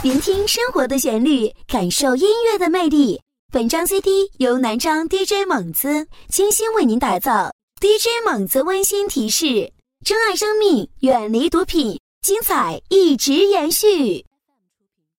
聆听生活的旋律感受音乐的魅力。本张 cd 由南昌 dj 猛子精心为您打造。Dj 猛子温馨提示珍爱生命远离毒品精彩一直延续。